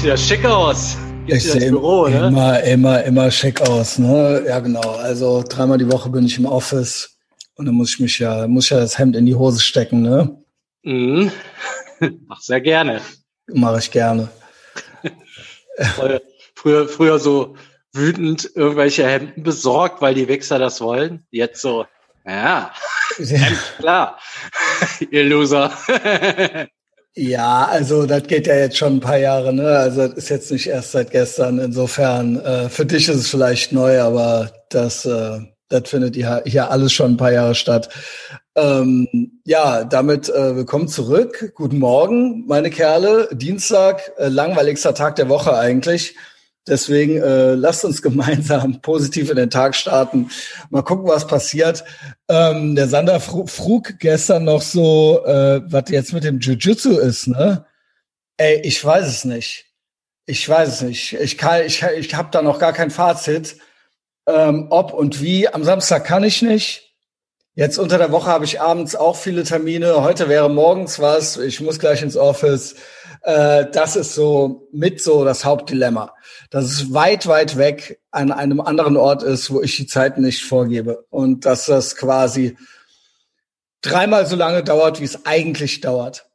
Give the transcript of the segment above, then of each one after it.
siehst wieder schick aus. ich sehe Büro, ne? immer, immer, immer schick aus, ne? Ja, genau. Also dreimal die Woche bin ich im Office und dann muss ich mich ja, muss ich ja das Hemd in die Hose stecken, ne? Mhm. Mach sehr gerne. Mache ich gerne. früher, früher so wütend irgendwelche Hemden besorgt, weil die Wichser das wollen. Jetzt so, ja, Hemd, klar, ihr Loser. Ja, also das geht ja jetzt schon ein paar Jahre, ne? Also das ist jetzt nicht erst seit gestern. Insofern, äh, für dich ist es vielleicht neu, aber das, äh, das findet hier, hier alles schon ein paar Jahre statt. Ähm, ja, damit äh, willkommen zurück. Guten Morgen, meine Kerle. Dienstag, äh, langweiligster Tag der Woche eigentlich. Deswegen äh, lasst uns gemeinsam positiv in den Tag starten. Mal gucken, was passiert. Ähm, der Sander frug gestern noch so, äh, was jetzt mit dem Jiu-Jitsu ist, ne? Ey, ich weiß es nicht. Ich weiß es nicht. Ich kann, ich, ich habe da noch gar kein Fazit. Ähm, ob und wie. Am Samstag kann ich nicht. Jetzt unter der Woche habe ich abends auch viele Termine. Heute wäre morgens was. Ich muss gleich ins Office. Äh, das ist so mit so das Hauptdilemma dass es weit, weit weg an einem anderen Ort ist, wo ich die Zeit nicht vorgebe. Und dass das quasi dreimal so lange dauert, wie es eigentlich dauert.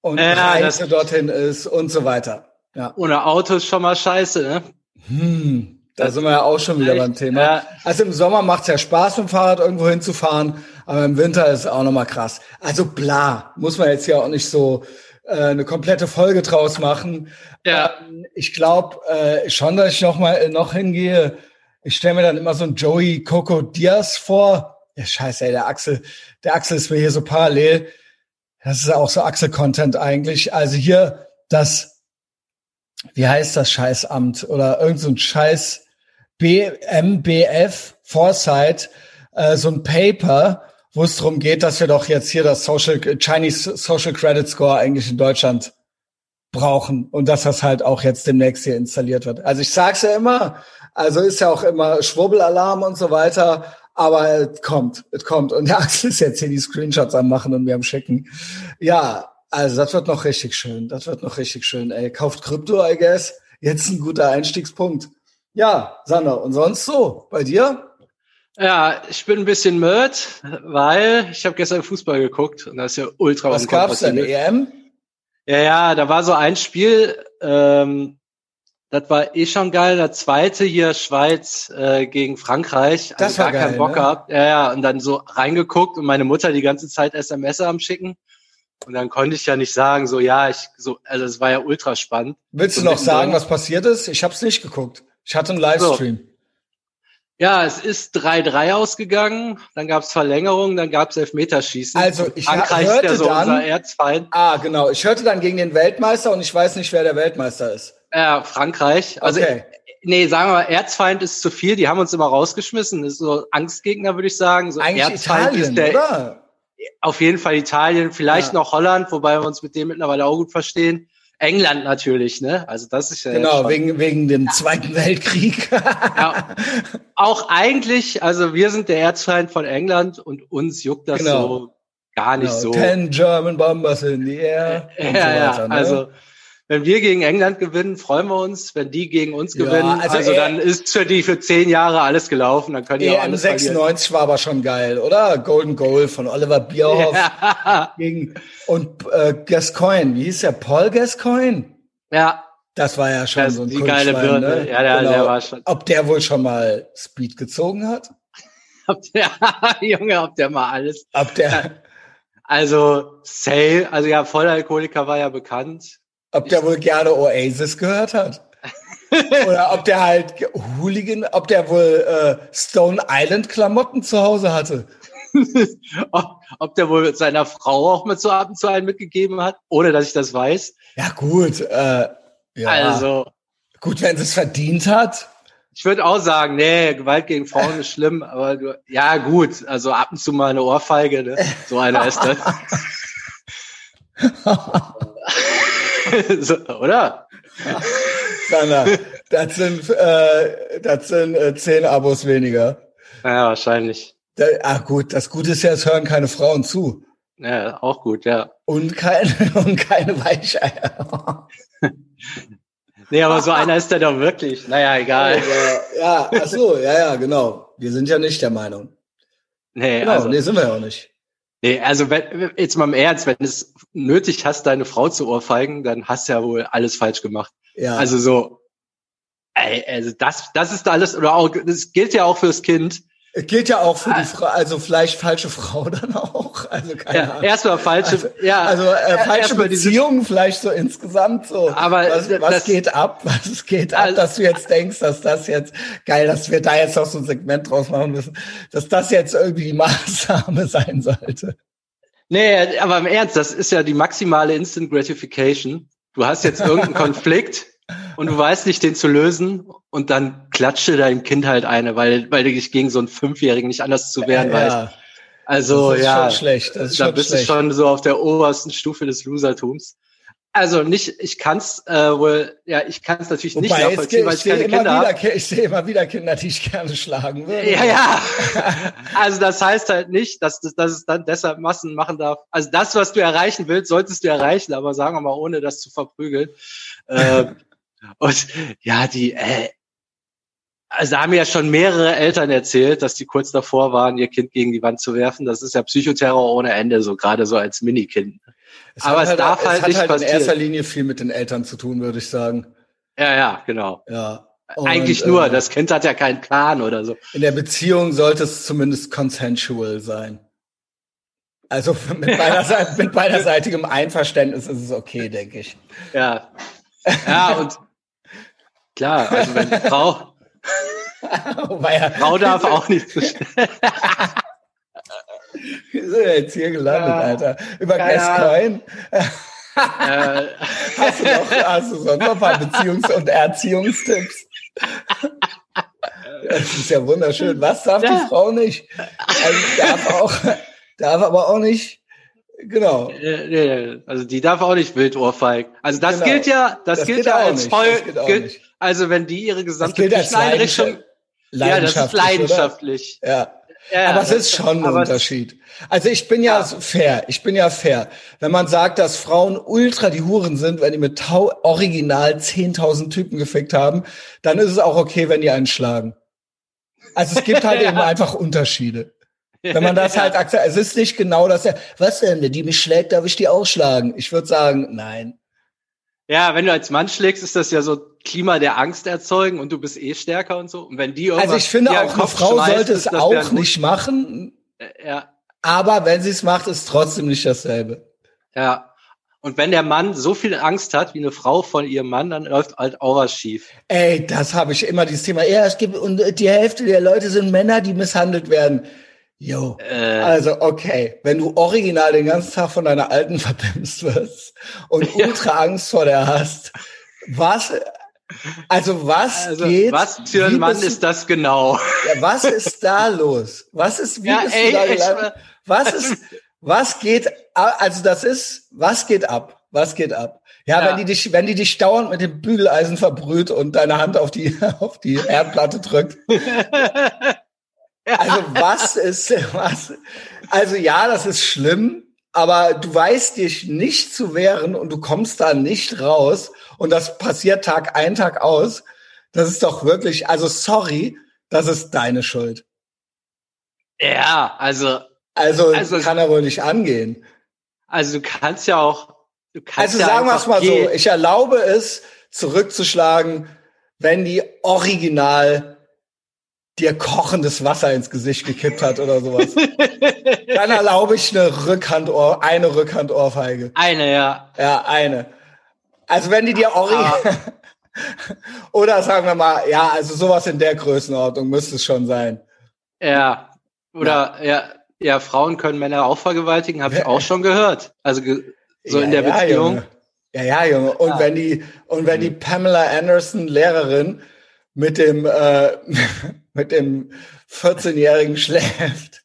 Und ja, Reise dorthin ist und so weiter. Ja. Ohne Auto ist schon mal scheiße, ne? Hm, da das sind wir ja auch schon wieder echt, beim Thema. Ja. Also im Sommer macht es ja Spaß, mit dem Fahrrad irgendwo hinzufahren, aber im Winter ist es auch nochmal krass. Also bla, muss man jetzt ja auch nicht so äh, eine komplette Folge draus machen. Ja. Ähm, ich glaube äh, schon, dass ich noch mal äh, noch hingehe. Ich stelle mir dann immer so ein Joey Coco Diaz vor. Ja, scheiße, ey, der Axel, der Axel ist mir hier so parallel. Das ist auch so Axel-Content eigentlich. Also hier das, wie heißt das Scheißamt oder irgend so ein Scheiß BMBF Foresight, äh, so ein Paper, wo es darum geht, dass wir doch jetzt hier das Social Chinese Social Credit Score eigentlich in Deutschland brauchen und dass das halt auch jetzt demnächst hier installiert wird. Also ich sag's ja immer, also ist ja auch immer Schwurbelalarm und so weiter, aber es kommt, es kommt. Und der Axel ist jetzt hier die Screenshots am machen und mir am schicken. Ja, also das wird noch richtig schön. Das wird noch richtig schön. Ey, kauft Krypto, I guess. Jetzt ein guter Einstiegspunkt. Ja, Sander, und sonst so? Bei dir? Ja, ich bin ein bisschen mad, weil ich habe gestern Fußball geguckt und das ist ja ultra Was gab's denn? EM? Ja, ja, da war so ein Spiel, ähm, das war eh schon geil. Der zweite hier Schweiz äh, gegen Frankreich. Das also war gar geil, keinen Bock ne? gehabt. Ja, ja, und dann so reingeguckt und meine Mutter die ganze Zeit SMS am schicken. Und dann konnte ich ja nicht sagen, so ja, ich so, also es war ja ultra spannend. Willst du noch sagen, was passiert ist? Ich habe es nicht geguckt. Ich hatte einen Livestream. So. Ja, es ist 3-3 ausgegangen, dann gab es Verlängerung, dann gab es Elfmeterschießen. Also ich Frankreich hörte so dann, unser Erzfeind. Ah, genau. Ich hörte dann gegen den Weltmeister und ich weiß nicht, wer der Weltmeister ist. Ja, Frankreich. Also okay. nee, sagen wir mal, Erzfeind ist zu viel. Die haben uns immer rausgeschmissen. Das ist so Angstgegner, würde ich sagen. So Eigentlich Erzfeind Italien, ist der, oder? Auf jeden Fall Italien, vielleicht ja. noch Holland, wobei wir uns mit dem mittlerweile auch gut verstehen. England natürlich, ne? Also das ist ja genau wegen wegen dem Zweiten Weltkrieg. ja, auch eigentlich, also wir sind der Erzfeind von England und uns juckt das genau. so gar nicht genau. so. Ten German Bombers in the air. ja, so weiter, ja. Ne? Also wenn wir gegen England gewinnen, freuen wir uns. Wenn die gegen uns gewinnen, ja, also, also dann ist für die für zehn Jahre alles gelaufen. Dann können die EM auch alles 96 verlieren. war aber schon geil, oder? Golden Goal von Oliver Bierhoff ja. gegen und äh, Gascoigne. Wie hieß der? Paul Gascoigne? Ja. Das war ja schon das so ein die geile Birne. Ne? Ja, der, genau. der war schon. Ob der wohl schon mal Speed gezogen hat? ob der, Junge, ob der mal alles. Ob der. Also, Sale, also ja, Vollalkoholiker war ja bekannt. Ob der wohl gerne Oasis gehört hat. Oder ob der halt Hooligan, ob der wohl äh, Stone Island Klamotten zu Hause hatte. ob, ob der wohl seiner Frau auch mit so ab und zu einen mitgegeben hat, ohne dass ich das weiß. Ja, gut. Äh, ja. Also. Gut, wenn sie es verdient hat. Ich würde auch sagen, nee, Gewalt gegen Frauen ist schlimm, aber du, ja, gut, also ab und zu mal eine Ohrfeige, ne? So einer ist das. so, oder? Sanna, das sind, äh, das sind äh, zehn Abos weniger. Ja, wahrscheinlich. Da, ach gut, das Gute ist ja, es hören keine Frauen zu. Ja, auch gut, ja. Und keine, und keine Weicheier. Nee, aber so einer ist der doch wirklich. Naja, egal. ja, ach so, ja, ja, genau. Wir sind ja nicht der Meinung. Nee, genau, also, nee, sind wir ja auch nicht. Nee, also wenn, jetzt mal im Ernst, wenn es nötig hast, deine Frau zu ohrfeigen, dann hast du ja wohl alles falsch gemacht. Ja. Also so, ey, also das, das ist alles, oder auch, das gilt ja auch fürs Kind. Gilt ja auch für die Frau, also vielleicht falsche Frau dann auch. Also keine ja, Ahnung. Erstmal falsche, also, ja. Also äh, falsche Beziehungen vielleicht so insgesamt so. Aber was, was das, geht ab? Was geht ab, also, dass du jetzt denkst, dass das jetzt geil, dass wir da jetzt noch so ein Segment draus machen müssen, dass das jetzt irgendwie die Maßnahme sein sollte. Nee, aber im Ernst, das ist ja die maximale Instant Gratification. Du hast jetzt irgendeinen Konflikt und du weißt nicht, den zu lösen und dann klatsche deinem Kind halt eine, weil, weil du dich gegen so einen Fünfjährigen nicht anders zu wehren ja, weißt. Also das ist ja, schon schlecht. Das ist da bist schlecht. du schon so auf der obersten Stufe des Losertums. Also nicht, ich kann's äh, wohl, ja, ich kann es natürlich Wobei, nicht nachvollziehen, weil ich keine Kinder habe. Ich sehe immer wieder Kinder, die ich gerne schlagen würde. Ja, ja. Also das heißt halt nicht, dass, dass, dass es dann deshalb Massen machen darf. Also das, was du erreichen willst, solltest du erreichen, aber sagen wir mal, ohne das zu verprügeln. äh, und ja, die, äh, also da haben ja schon mehrere Eltern erzählt, dass die kurz davor waren, ihr Kind gegen die Wand zu werfen. Das ist ja Psychoterror ohne Ende, so gerade so als Minikind. Es Aber es halt, darf halt es hat nicht halt passieren. in erster Linie viel mit den Eltern zu tun, würde ich sagen. Ja, ja, genau. Ja. Und, Eigentlich nur, äh, das Kind hat ja keinen Plan oder so. In der Beziehung sollte es zumindest consensual sein. Also mit, beiderseit, mit beiderseitigem Einverständnis ist es okay, denke ich. Ja. Ja, und klar, also wenn die Frau, ja, Frau darf auch nicht zu schnell. Wie sind wir jetzt hier gelandet, ja. Alter? Über Gascoin? Äh, hast, du noch, hast du sonst noch ein paar Beziehungs- und Erziehungstipps? Das ist ja wunderschön. Was darf ja. die Frau nicht? Also darf auch, darf aber auch nicht, genau. Also die darf auch nicht wild ohrfeigen. Also das genau. gilt ja, das, das gilt ja als voll, gilt, also wenn die ihre gesamte Einrichtung, ja, das ist leidenschaftlich. Oder? Ja. Ja, aber es ist schon ein Unterschied. Also ich bin ja, ja, fair. Ich bin ja fair. Wenn man sagt, dass Frauen ultra die Huren sind, wenn die mit Tau original 10.000 Typen gefickt haben, dann ist es auch okay, wenn die einen schlagen. Also es gibt halt ja. eben einfach Unterschiede. Wenn man das halt akzeptiert, es ist nicht genau das, was denn, die mich schlägt, darf ich die ausschlagen? Ich würde sagen, nein. Ja, wenn du als Mann schlägst, ist das ja so Klima der Angst erzeugen und du bist eh stärker und so. Und wenn die Also ich finde auch, eine Frau sollte es auch nicht machen. Ja. Aber wenn sie es macht, ist trotzdem nicht dasselbe. Ja. Und wenn der Mann so viel Angst hat wie eine Frau von ihrem Mann, dann läuft halt auch was schief. Ey, das habe ich immer dieses Thema. Ja, es gibt und die Hälfte der Leute sind Männer, die misshandelt werden. Jo. Äh. Also, okay, wenn du original den ganzen Tag von deiner Alten verpimpst wirst und ja. ultra Angst vor der hast, was, also was also, geht? Was für ein Mann ist das genau? Ja, was ist da los? Was ist, wie ja, bist ey, du da gelandet? Was ist, was geht, also das ist, was geht ab? Was geht ab? Ja, ja, wenn die dich, wenn die dich dauernd mit dem Bügeleisen verbrüht und deine Hand auf die, auf die Herdplatte drückt. Also was ist, was? Also ja, das ist schlimm, aber du weißt dich nicht zu wehren und du kommst da nicht raus und das passiert Tag ein, Tag aus. Das ist doch wirklich, also sorry, das ist deine Schuld. Ja, also. Also, also kann er wohl nicht angehen. Also du kannst ja auch. Du kannst also ja sagen wir es mal so, ich erlaube es, zurückzuschlagen, wenn die original dir kochendes Wasser ins Gesicht gekippt hat oder sowas. Dann erlaube ich eine Rückhandohr, eine Rückhandohrfeige. Eine, ja. Ja, eine. Also wenn die dir Ori oder sagen wir mal, ja, also sowas in der Größenordnung müsste es schon sein. Ja. Oder ja, ja, ja Frauen können Männer auch vergewaltigen, habe ich auch schon gehört. Also so ja, in der ja, Beziehung. Junge. Ja, ja, Junge. Und ja. wenn die und wenn die Pamela Anderson Lehrerin mit dem äh, mit dem 14-Jährigen schläft,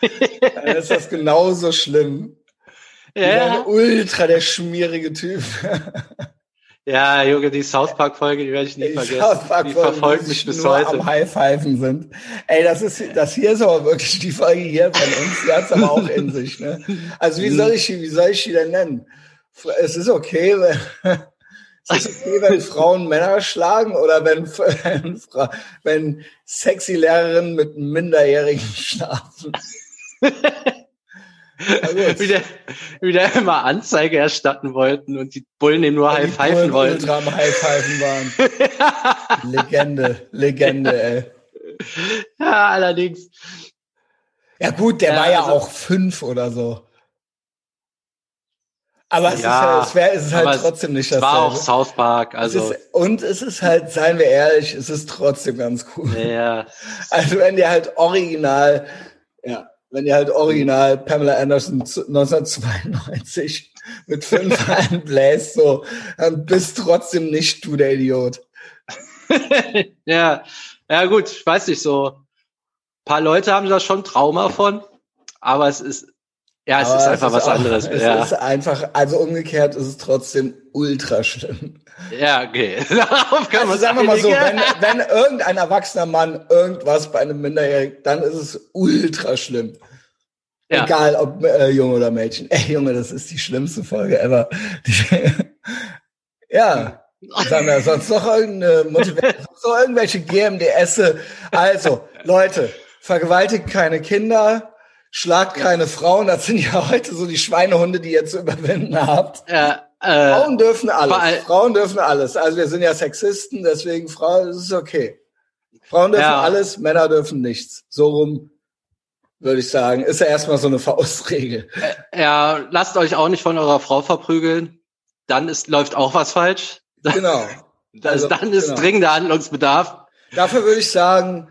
dann ist das genauso schlimm. Ja. Ultra der schmierige Typ. Ja, Junge, die South Park Folge, die werde ich nie die vergessen. South Park die verfolgt mich bis heute. Am High-Pfeifen sind. Ey, das ist, das hier ist aber wirklich die Folge hier von uns, die hat's aber auch in sich, ne? Also, wie soll ich, wie soll ich die denn nennen? Es ist okay, es Ist es okay, wenn Frauen Männer schlagen oder wenn, wenn, wenn sexy Lehrerinnen mit Minderjährigen schlafen? wieder, wieder immer Anzeige erstatten wollten und die Bullen ihm nur high pfeifen wollten. Ultra high pfeifen waren. Legende, Legende, ey. Ja, allerdings. Ja gut, der ja, war ja also, auch fünf oder so. Aber es ja, ist, es, wär, es ist halt trotzdem nicht das. War auch South Park, also. Es ist, und es ist halt, seien wir ehrlich, es ist trotzdem ganz cool. Ja. Also wenn dir halt original, ja, wenn ihr halt original Pamela Anderson 1992 mit fünf einbläst, so, dann bist trotzdem nicht du der Idiot. ja, ja gut, ich weiß nicht, so ein paar Leute haben da schon Trauma von, aber es ist, ja, es aber ist einfach es ist was auch, anderes. Es ja. ist einfach, also umgekehrt ist es trotzdem ultra schlimm. Ja, okay. Darauf kann also sagen wir mal so, wenn, wenn irgendein erwachsener Mann irgendwas bei einem Minderjährigen, dann ist es ultra schlimm. Ja. Egal ob äh, Junge oder Mädchen. Ey, Junge, das ist die schlimmste Folge ever. Ja. Sagen wir sonst noch irgendeine Motivation, so irgendwelche GMDS. Also, Leute, vergewaltigt keine Kinder, schlagt keine Frauen. Das sind ja heute so die Schweinehunde, die ihr zu überwinden habt. Ja. Äh, Frauen dürfen alles. Frauen dürfen alles. Also wir sind ja Sexisten, deswegen Frauen, das ist okay. Frauen dürfen ja. alles, Männer dürfen nichts. So rum würde ich sagen. Ist ja erstmal so eine Faustregel. Äh, ja, lasst euch auch nicht von eurer Frau verprügeln. Dann ist, läuft auch was falsch. Genau. Also, dann ist genau. dringender Handlungsbedarf. Dafür würde ich sagen,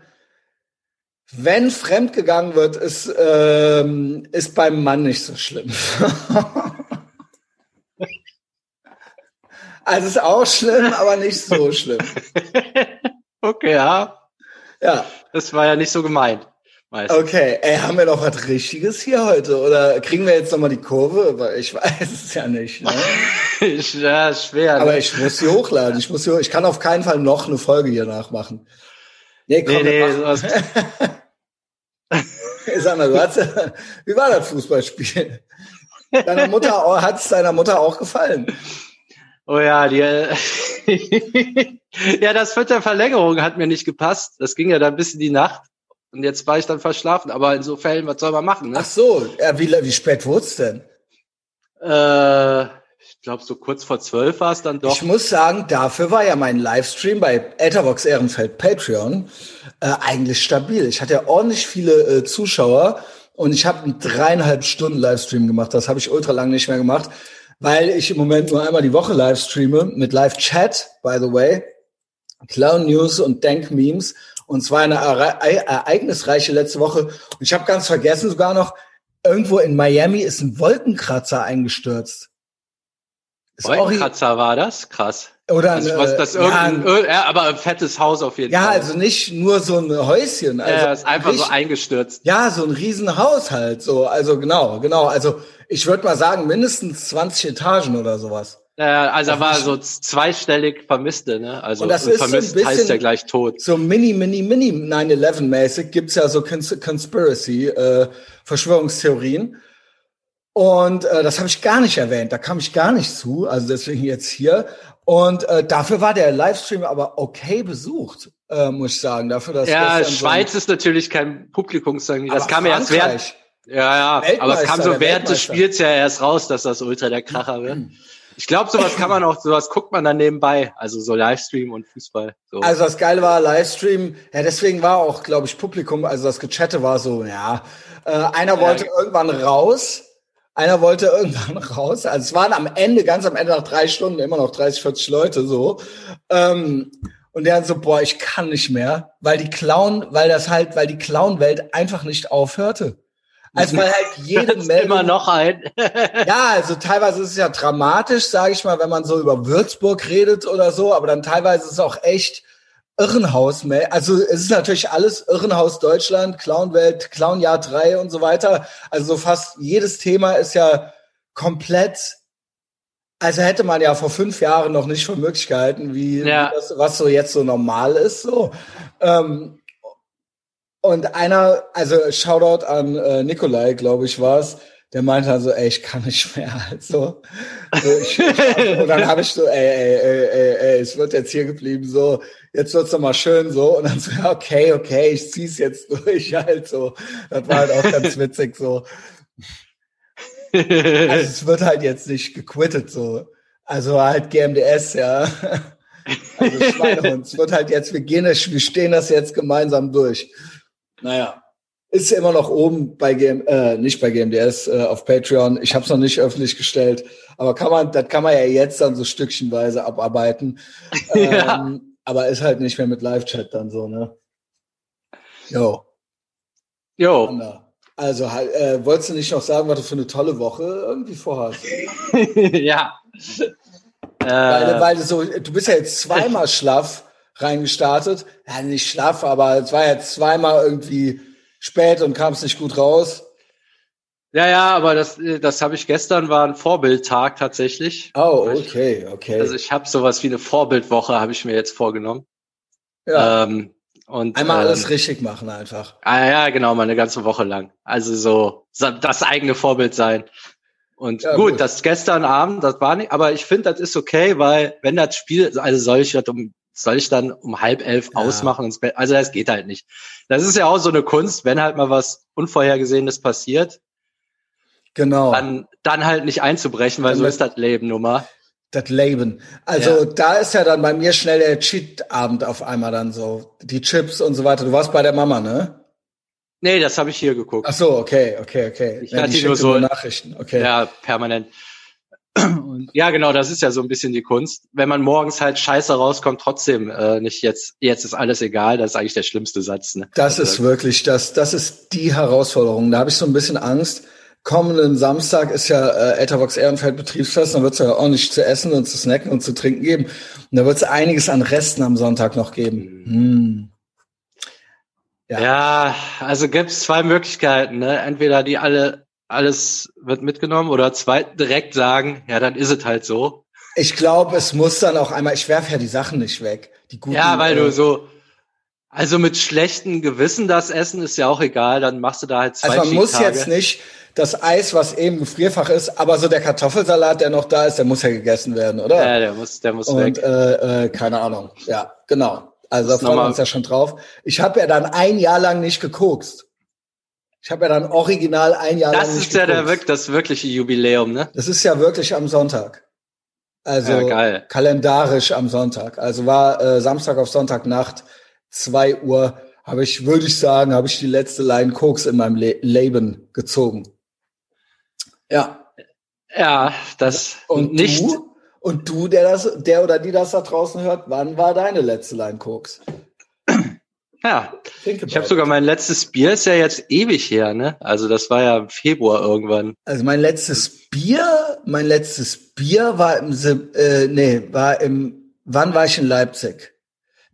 wenn fremd gegangen wird, ist, ähm, ist beim Mann nicht so schlimm. Also ist auch schlimm, aber nicht so schlimm. okay, ja. Ja. Das war ja nicht so gemeint. Meist. Okay, ey, haben wir noch was Richtiges hier heute? Oder kriegen wir jetzt nochmal die Kurve? Weil ich weiß es ja nicht. Ne? ja, schwer. Aber ne? ich muss sie hochladen. Ich muss sie, ich kann auf keinen Fall noch eine Folge hier nachmachen. Nee, komm, nee, nee, sowas. Sag mal, du hast, wie war das Fußballspiel? Deiner Mutter, hat es deiner Mutter auch gefallen? Oh ja, die, ja, das vierte Verlängerung hat mir nicht gepasst. Das ging ja dann bis in die Nacht. Und jetzt war ich dann verschlafen. Aber in so Fällen, was soll man machen? Ne? Ach so, ja, wie, wie spät wurde es denn? Äh, ich glaube, so kurz vor zwölf war es dann doch. Ich muss sagen, dafür war ja mein Livestream bei Etherbox Ehrenfeld Patreon äh, eigentlich stabil. Ich hatte ja ordentlich viele äh, Zuschauer und ich habe einen dreieinhalb Stunden Livestream gemacht. Das habe ich ultra lang nicht mehr gemacht weil ich im Moment nur einmal die Woche live streame mit Live-Chat, by the way, Clown News und Denk Memes. Und zwar eine ereignisreiche letzte Woche. Und ich habe ganz vergessen sogar noch, irgendwo in Miami ist ein Wolkenkratzer eingestürzt. Wolkenkratzer war das? Krass. Oder also, was, das irgendein, ja, ja, aber ein fettes Haus auf jeden ja, Fall. Ja, also nicht nur so ein Häuschen. Also ja, ist einfach richtig, so eingestürzt. Ja, so ein Riesenhaus halt. So, also genau, genau. Also ich würde mal sagen, mindestens 20 Etagen oder sowas. Ja, also er war so zweistellig Vermisste, ne? Also und das ist vermisst so ein heißt ja gleich tot. So mini, mini, mini 9-11-mäßig gibt's ja so Cons Conspiracy, äh, Verschwörungstheorien. Und äh, das habe ich gar nicht erwähnt, da kam ich gar nicht zu, also deswegen jetzt hier. Und äh, dafür war der Livestream aber okay besucht, äh, muss ich sagen. Dafür, dass ja, Schweiz so ist natürlich kein Publikumssong. Das kam ja erst während. Ja, ja, aber es kam so während des Spiels ja erst raus, dass das Ultra der Kracher wird. Ich glaube, sowas kann man auch, sowas guckt man dann nebenbei. Also so Livestream und Fußball. So. Also das Geile war Livestream, ja, deswegen war auch, glaube ich, Publikum, also das Gechatte war so, ja, äh, einer wollte ja. irgendwann raus, einer wollte irgendwann raus. Also es waren am Ende, ganz am Ende nach drei Stunden immer noch 30, 40 Leute so. Ähm, und der so, boah, ich kann nicht mehr, weil die Clown, weil das halt, weil die Clown-Welt einfach nicht aufhörte. Also weil halt jede Meldung immer noch ein. ja, also teilweise ist es ja dramatisch, sage ich mal, wenn man so über Würzburg redet oder so, aber dann teilweise ist es auch echt Irrenhaus. Also es ist natürlich alles Irrenhaus Deutschland, Clownwelt, Clownjahr 3 und so weiter. Also fast jedes Thema ist ja komplett also hätte man ja vor fünf Jahren noch nicht für Möglichkeiten, wie, ja. das, was so jetzt so normal ist. So. Ähm, und einer, also Shoutout an äh, Nikolai, glaube ich, war es, der meinte also, ey, ich kann nicht mehr. Also, so, ich, ich, und dann habe ich so, ey, ey, ey, ey, ey, es wird jetzt hier geblieben, so, jetzt wird's doch mal schön so. Und dann so, okay, okay, ich zieh's jetzt durch, halt so. Das war halt auch ganz witzig so. Also es wird halt jetzt nicht gequittet so. Also halt GMDS, ja. Also Schweinehund. es wird halt jetzt, wir gehen wir stehen das jetzt gemeinsam durch. Naja ist immer noch oben bei GM, äh, nicht bei GMDS äh, auf Patreon. Ich habe es noch nicht öffentlich gestellt, aber kann man, das kann man ja jetzt dann so stückchenweise abarbeiten. ja. Ähm, aber ist halt nicht mehr mit Live-Chat dann so, ne? Jo. Jo. Also, halt, äh, wolltest du nicht noch sagen, was du für eine tolle Woche irgendwie vorhast? ja. Weil, äh. weil du so, du bist ja jetzt zweimal schlaff reingestartet. Ja, nicht schlaff, aber es war ja zweimal irgendwie spät und kam es nicht gut raus. Ja, ja, aber das, das habe ich gestern, war ein Vorbildtag tatsächlich. Oh, okay, okay. Also ich habe sowas wie eine Vorbildwoche, habe ich mir jetzt vorgenommen. Ja. Ähm, und, Einmal ähm, alles richtig machen einfach. Ah, ja, genau, mal eine ganze Woche lang. Also so das eigene Vorbild sein. Und ja, gut, gut, das gestern Abend, das war nicht, aber ich finde, das ist okay, weil wenn das Spiel, also soll ich das um soll ich dann um halb elf ja. ausmachen ins Bett? Also das geht halt nicht. Das ist ja auch so eine Kunst, wenn halt mal was Unvorhergesehenes passiert. Genau. Dann, dann halt nicht einzubrechen, weil dann so ist das Leben nun mal. Das Leben. Also ja. da ist ja dann bei mir schnell der Cheat-Abend auf einmal dann so. Die Chips und so weiter. Du warst bei der Mama, ne? Nee, das habe ich hier geguckt. Ach so, okay, okay, okay. Ich ja, hatte nur so Nachrichten, okay. Ja, permanent. Und ja, genau, das ist ja so ein bisschen die Kunst. Wenn man morgens halt scheiße rauskommt, trotzdem äh, nicht jetzt, jetzt ist alles egal, das ist eigentlich der schlimmste Satz. Ne? Das also, ist wirklich, das, das ist die Herausforderung. Da habe ich so ein bisschen Angst. Kommenden Samstag ist ja äh, Etherbox Ehrenfeld Betriebsfest, dann wird es ja ordentlich zu essen und zu snacken und zu trinken geben. Und da wird es einiges an Resten am Sonntag noch geben. Mhm. Hm. Ja. ja, also gibt es zwei Möglichkeiten. Ne? Entweder die alle alles wird mitgenommen oder zwei direkt sagen, ja, dann ist es halt so. Ich glaube, es muss dann auch einmal, ich werfe ja die Sachen nicht weg. Die guten, ja, weil äh, du so, also mit schlechtem Gewissen das Essen ist ja auch egal, dann machst du da halt zwei Also man muss jetzt nicht das Eis, was eben Gefrierfach ist, aber so der Kartoffelsalat, der noch da ist, der muss ja gegessen werden, oder? Ja, der muss, der muss Und, weg. Äh, äh, keine Ahnung. Ja, genau. Also da freuen wir uns ja schon drauf. Ich habe ja dann ein Jahr lang nicht gekokst. Ich habe ja dann original ein Jahr das lang. Das ist ja der, das wirkliche Jubiläum, ne? Das ist ja wirklich am Sonntag. Also ja, kalendarisch am Sonntag. Also war äh, Samstag auf Sonntagnacht, zwei Uhr, habe ich, würde ich sagen, habe ich die letzte Line Koks in meinem Le Leben gezogen. Ja. Ja, das und nicht. Du? Und du, der das, der oder die das da draußen hört, wann war deine letzte Line Koks? Ja, ich habe sogar mein letztes Bier ist ja jetzt ewig her, ne? Also das war ja im Februar irgendwann. Also mein letztes Bier, mein letztes Bier war im äh, nee, war im wann war ich in Leipzig?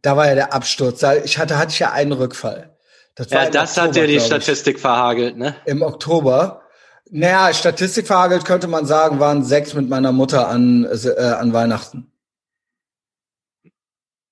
Da war ja der Absturz. Ich hatte hatte ich ja einen Rückfall. Das ja, das Oktober, hat ja die Statistik verhagelt, ne? Im Oktober. Naja, Statistik verhagelt könnte man sagen, waren sechs mit meiner Mutter an, äh, an Weihnachten.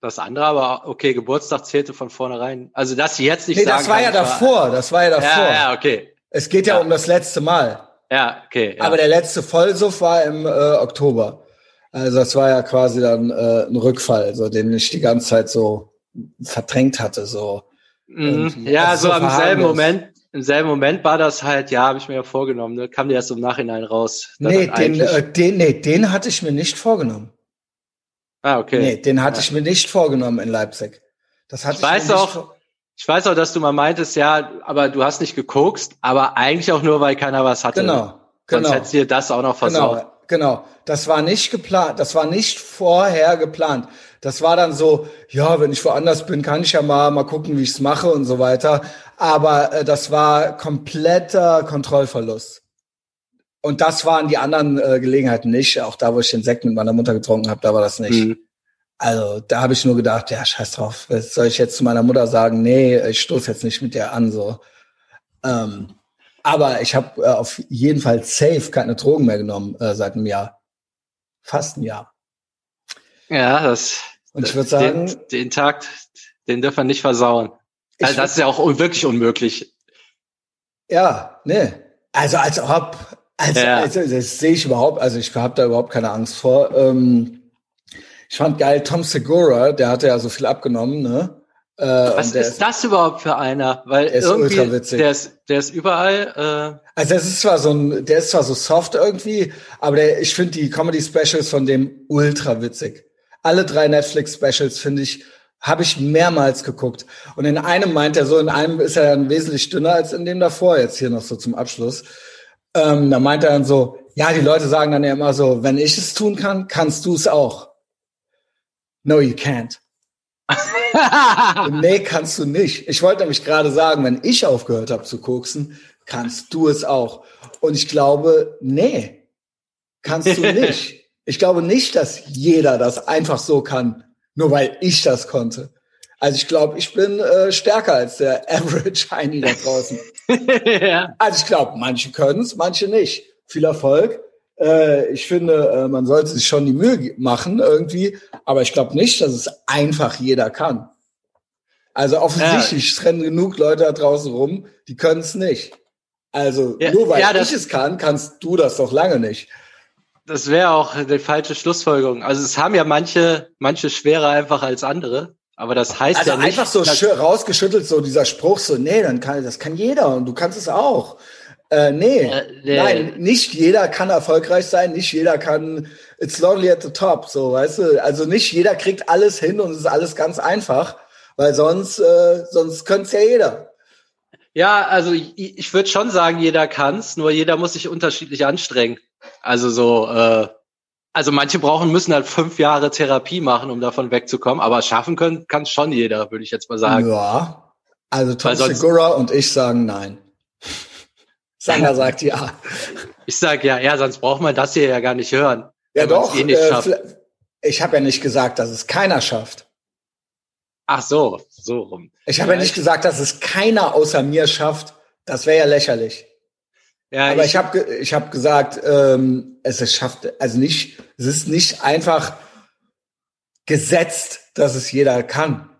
Das andere aber, okay, Geburtstag zählte von vornherein. Also, dass sie jetzt nicht nee, sagen das war ja davor, das war ja davor. Ja, ja, okay. Es geht ja, ja. um das letzte Mal. Ja, okay. Ja. Aber der letzte Vollsuff war im äh, Oktober. Also das war ja quasi dann äh, ein Rückfall, so den ich die ganze Zeit so verdrängt hatte. So. Mhm. Ja, so, so am selben Moment, im selben Moment war das halt, ja, habe ich mir ja vorgenommen, ne? kam dir erst im Nachhinein raus. Nee, den, äh, den, nee, den hatte ich mir nicht vorgenommen. Ah, okay. Nee, den hatte ja. ich mir nicht vorgenommen in Leipzig. Das hatte ich, ich weiß auch, ich weiß auch, dass du mal meintest, ja, aber du hast nicht gekokst, aber eigentlich auch nur, weil keiner was hatte. Genau. genau. Sonst hättest du dir das auch noch versaut. Genau, genau. Das war nicht geplant, das war nicht vorher geplant. Das war dann so, ja, wenn ich woanders bin, kann ich ja mal, mal gucken, wie ich's mache und so weiter. Aber äh, das war kompletter Kontrollverlust. Und das waren die anderen äh, Gelegenheiten nicht. Auch da, wo ich den Sekt mit meiner Mutter getrunken habe, da war das nicht. Mhm. Also da habe ich nur gedacht, ja, scheiß drauf. Was soll ich jetzt zu meiner Mutter sagen? Nee, ich stoße jetzt nicht mit dir an. so. Ähm, aber ich habe äh, auf jeden Fall safe keine Drogen mehr genommen äh, seit einem Jahr. Fast ein Jahr. Ja, das. Und ich würde sagen. Den, den, Tag, den dürfen wir nicht versauen. Also das ist ja auch wirklich unmöglich. Ja, nee. Also als ob, also, ja. also das sehe ich überhaupt, also ich habe da überhaupt keine Angst vor. Ähm, ich fand geil, Tom Segura, der hatte ja so viel abgenommen, ne? Äh, Was ist, ist das überhaupt für einer? Weil der ist irgendwie, ultra witzig. Der ist, der ist überall. Äh also es ist zwar so ein, der ist zwar so soft irgendwie, aber der, ich finde die Comedy Specials von dem ultra witzig. Alle drei Netflix Specials finde ich, habe ich mehrmals geguckt. Und in einem meint er so, in einem ist er dann wesentlich dünner als in dem davor. Jetzt hier noch so zum Abschluss. Ähm, da meint er dann so, ja, die Leute sagen dann ja immer so, wenn ich es tun kann, kannst du es auch. No, you can't. nee, kannst du nicht. Ich wollte nämlich gerade sagen, wenn ich aufgehört habe zu koksen, kannst du es auch. Und ich glaube, nee, kannst du nicht. Ich glaube nicht, dass jeder das einfach so kann, nur weil ich das konnte. Also ich glaube, ich bin äh, stärker als der Average Heini da draußen. ja. Also ich glaube, manche können es, manche nicht. Viel Erfolg. Äh, ich finde, äh, man sollte sich schon die Mühe machen irgendwie, aber ich glaube nicht, dass es einfach jeder kann. Also offensichtlich ja. rennen genug Leute da draußen rum, die können es nicht. Also ja, nur weil ja, ich es kann, kannst du das doch lange nicht. Das wäre auch die falsche Schlussfolgerung. Also es haben ja manche, manche schwerer einfach als andere. Aber das heißt also ja nicht. einfach so rausgeschüttelt, so dieser Spruch, so, nee, dann kann, das kann jeder und du kannst es auch. Äh, nee, äh, nein, nicht jeder kann erfolgreich sein, nicht jeder kann, it's lonely at the top, so, weißt du, also nicht jeder kriegt alles hin und es ist alles ganz einfach, weil sonst, äh, sonst könnte es ja jeder. Ja, also ich, ich würde schon sagen, jeder kann's, nur jeder muss sich unterschiedlich anstrengen. Also so, äh, also manche brauchen, müssen halt fünf Jahre Therapie machen, um davon wegzukommen, aber schaffen können kann schon jeder, würde ich jetzt mal sagen. Ja, also Tom Segura und ich sagen nein. Sanger sagt ja. Ich sag ja, ja, sonst braucht man das hier ja gar nicht hören. Ja doch, eh äh, ich habe ja nicht gesagt, dass es keiner schafft. Ach so, so rum. Ich habe ja nicht gesagt, dass es keiner außer mir schafft. Das wäre ja lächerlich. Ja, Aber ich, ich habe ich hab gesagt, ähm, es ist schafft, also nicht, es ist nicht einfach gesetzt, dass es jeder kann.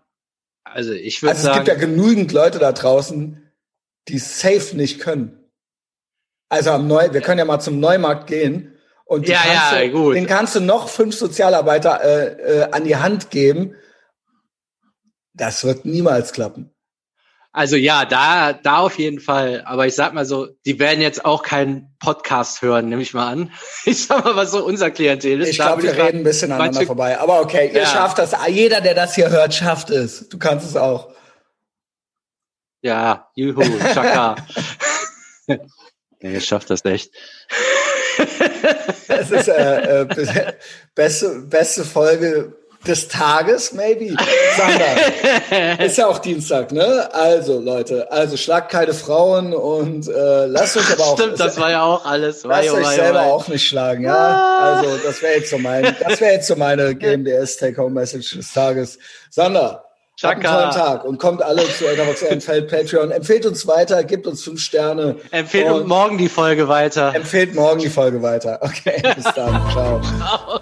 Also ich würde also sagen, es gibt ja genügend Leute da draußen, die safe nicht können. Also am Neu, wir können ja mal zum Neumarkt gehen und ja, kannst ja, du, den kannst du noch fünf Sozialarbeiter äh, äh, an die Hand geben. Das wird niemals klappen. Also ja, da, da auf jeden Fall. Aber ich sag mal so, die werden jetzt auch keinen Podcast hören, nehme ich mal an. Ich sag mal, was so unser Klientel ist. Ich glaube, wir reden ein bisschen aneinander vorbei. Aber okay, ihr ja. schafft das. Jeder, der das hier hört, schafft es. Du kannst es auch. Ja, juhu, Chaka. Nee, ich schaff das echt. das ist äh, äh, beste, beste Folge des Tages, maybe. Sander. ist ja auch Dienstag, ne? Also, Leute, also schlagt keine Frauen und äh, lasst euch aber auch. Stimmt, das war ja auch alles. Lasst euch selber auch nicht schlagen, ja. Ah. Also, das wäre jetzt so mein, das wäre jetzt so meine GMDS Take-Home-Message des Tages. Sander, Chaka. Habt einen tollen Tag und kommt alle zu Innovation Feld Patreon. Empfehlt uns weiter, gibt uns fünf Sterne. Empfehlt uns morgen die Folge weiter. Empfehlt morgen die Folge weiter. Okay, bis dann. Ciao. Ciao.